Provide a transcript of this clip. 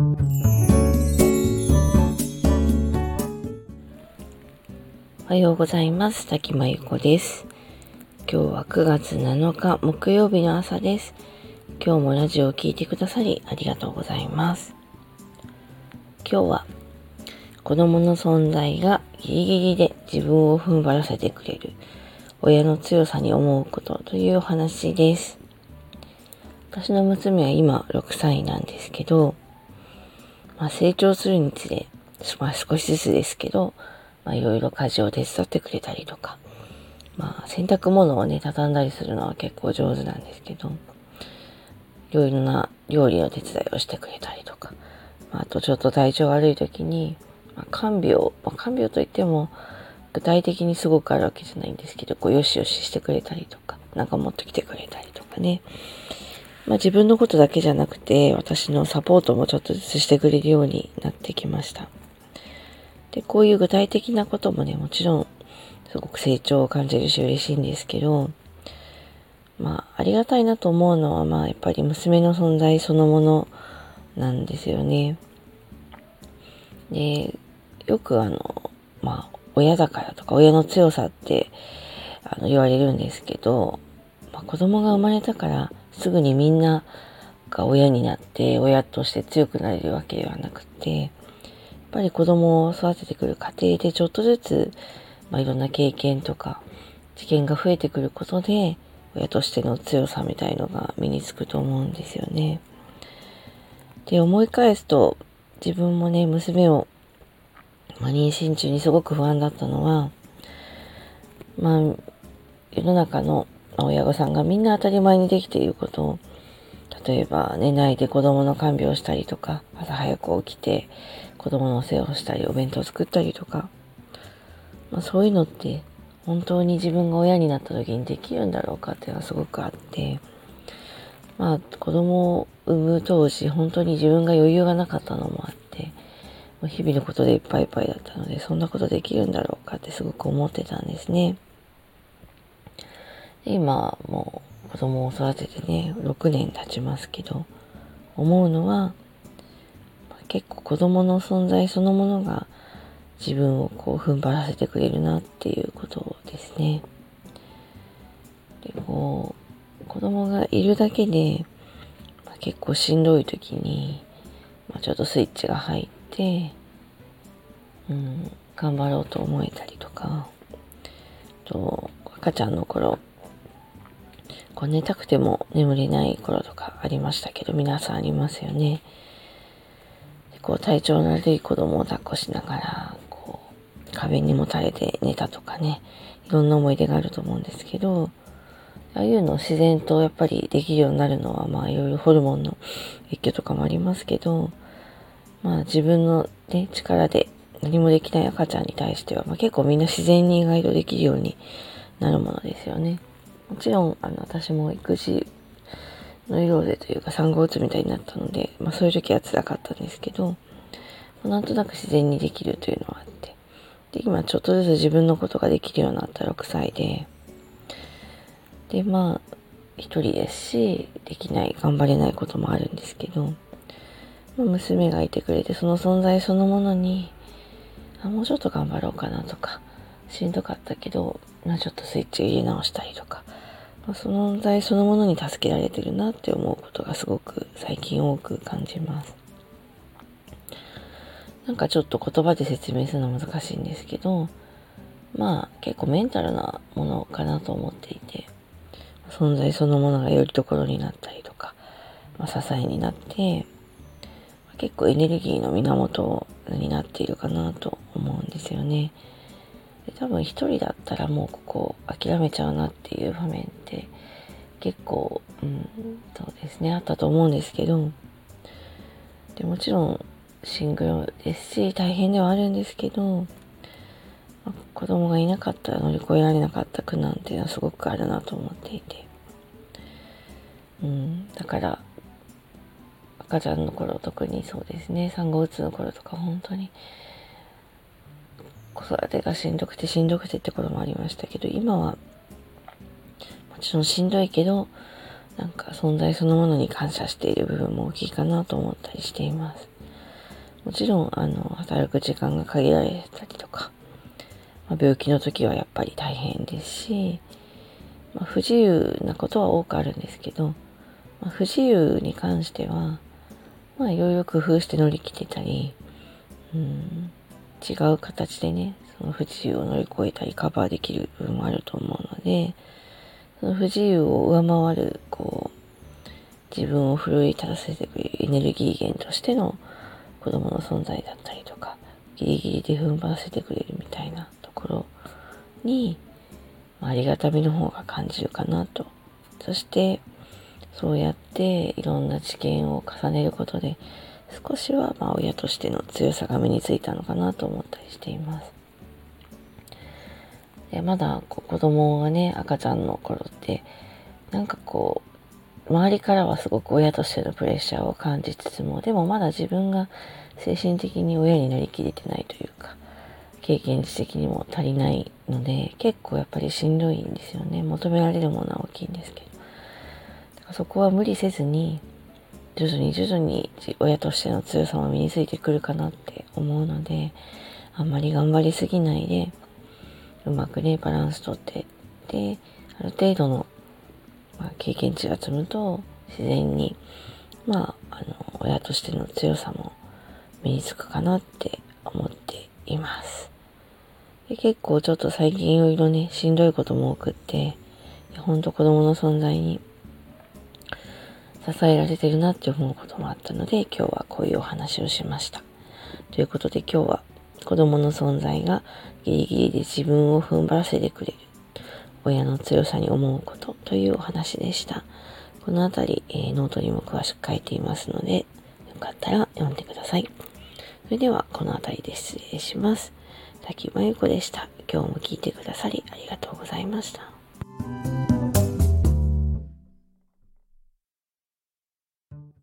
おはようございます。滝真由子です。今日は9月7日木曜日の朝です。今日もラジオを聴いてくださりありがとうございます。今日は子供の存在がギリギリで自分を踏ん張らせてくれる親の強さに思うことというお話です。私の娘は今6歳なんですけど、まあ、成長するにつれ、まあ、少しずつですけど、まあ、いろいろ家事を手伝ってくれたりとか、まあ、洗濯物をね、畳んだりするのは結構上手なんですけど、いろいろな料理の手伝いをしてくれたりとか、まあ、あとちょっと体調悪い時に、まあ、看病、まあ、看病といっても、具体的にすごくあるわけじゃないんですけど、こう、よしよししてくれたりとか、なんか持ってきてくれたりとかね。まあ、自分のことだけじゃなくて、私のサポートもちょっとずつしてくれるようになってきました。で、こういう具体的なこともね、もちろん、すごく成長を感じるし嬉しいんですけど、まあ、ありがたいなと思うのは、まあ、やっぱり娘の存在そのものなんですよね。で、よくあの、まあ、親だからとか、親の強さって、あの、言われるんですけど、まあ、子供が生まれたから、すぐにみんなが親になって親として強くなれるわけではなくて、やっぱり子供を育ててくる過程でちょっとずつ、まあ、いろんな経験とか知見が増えてくることで、親としての強さみたいのが身につくと思うんですよね。で、思い返すと、自分もね、娘を、まあ、妊娠中にすごく不安だったのは、まあ、世の中の親御さんがみんな当たり前にできていることを、例えば寝ないで子供の看病したりとか、朝早く起きて子供のお世話をしたり、お弁当作ったりとか、まあ、そういうのって本当に自分が親になった時にできるんだろうかっていうのはすごくあって、まあ子供を産む当時本当に自分が余裕がなかったのもあって、日々のことでいっぱいいっぱいだったので、そんなことできるんだろうかってすごく思ってたんですね。今もう子供を育ててね、6年経ちますけど、思うのは、結構子供の存在そのものが自分をこう踏ん張らせてくれるなっていうことですね。で、こう、子供がいるだけで、まあ、結構しんどい時に、まあ、ちょっとスイッチが入って、うん、頑張ろうと思えたりとか、と赤ちゃんの頃、こう寝たくても眠れない頃とかありましたけど、皆さんありますよね。こう体調の悪い子供を抱っこしながら、こう壁にもたれて寝たとかね、いろんな思い出があると思うんですけど、ああいうのを自然とやっぱりできるようになるのは、まあいろいろホルモンの影響とかもありますけど、まあ自分のね、力で何もできない赤ちゃんに対しては、まあ、結構みんな自然に意外とできるようになるものですよね。もちろん、あの、私も育児の色でというか産後うつみたいになったので、まあそういう時は辛かったんですけど、なんとなく自然にできるというのはあって、で、今ちょっとずつ自分のことができるようになった6歳で、で、まあ、一人ですし、できない、頑張れないこともあるんですけど、まあ、娘がいてくれて、その存在そのものに、あ、もうちょっと頑張ろうかなとか、しんどかったけど、まあ、ちょっとスイッチ入れ直したりとか、まあ、存在そのものに助けられてるなって思うことがすごく最近多く感じます。なんかちょっと言葉で説明するの難しいんですけど、まあ結構メンタルなものかなと思っていて、存在そのものがよりどころになったりとか、まあ、支えになって、結構エネルギーの源になっているかなと思うんですよね。で多分一人だったらもうここ諦めちゃうなっていう場面って結構、うん、そうですね、あったと思うんですけど、でもちろんシングルですし、大変ではあるんですけど、まあ、子供がいなかったら乗り越えられなかった苦難っていうのはすごくあるなと思っていて、うん、だから、赤ちゃんの頃特にそうですね、産後うつの頃とか本当に、子育てがしんどくてしんどくてってこともありましたけど、今は、もちろんしんどいけど、なんか存在そのものに感謝している部分も大きいかなと思ったりしています。もちろん、あの、働く時間が限られたりとか、まあ、病気の時はやっぱり大変ですし、まあ、不自由なことは多くあるんですけど、まあ、不自由に関しては、まあ、いろいろ工夫して乗り切ってたり、うん、違う形でね、その不自由を乗り越えたりカバーできる部分もあると思うので、その不自由を上回る、こう、自分を奮い立たせてくれるエネルギー源としての子供の存在だったりとか、ギリギリで踏ん張らせてくれるみたいなところにま、ありがたみの方が感じるかなと。そして、そうやっていろんな知見を重ねることで、少しはま親としての強さが身についたのかなと思ったりしています。でまだこう子供がね、赤ちゃんの頃って、なんかこう、周りからはすごく親としてのプレッシャーを感じつつも、でもまだ自分が精神的に親になりきれてないというか、経験値的にも足りないので、結構やっぱりしんどいんですよね。求められるものは大きいんですけど。だからそこは無理せずに、徐々に徐々に親としての強さも身についてくるかなって思うので、あんまり頑張りすぎないで、うまくね、バランスとって、で、ある程度の、まあ、経験値が積むと、自然に、まあ、あの、親としての強さも身につくかなって思っています。で結構ちょっと最近いろいろね、しんどいことも多くって、ほんと子供の存在に支えられてるなって思うこともあったので、今日はこういうお話をしました。ということで今日は子供の存在がギリギリで自分を踏ん張らせてくれる親の強さに思うことというお話でした。このあたり、えー、ノートにも詳しく書いていますので、よかったら読んでください。それでは、この辺りで失礼します。滝真由子でした。今日も聞いてくださりありがとうございました。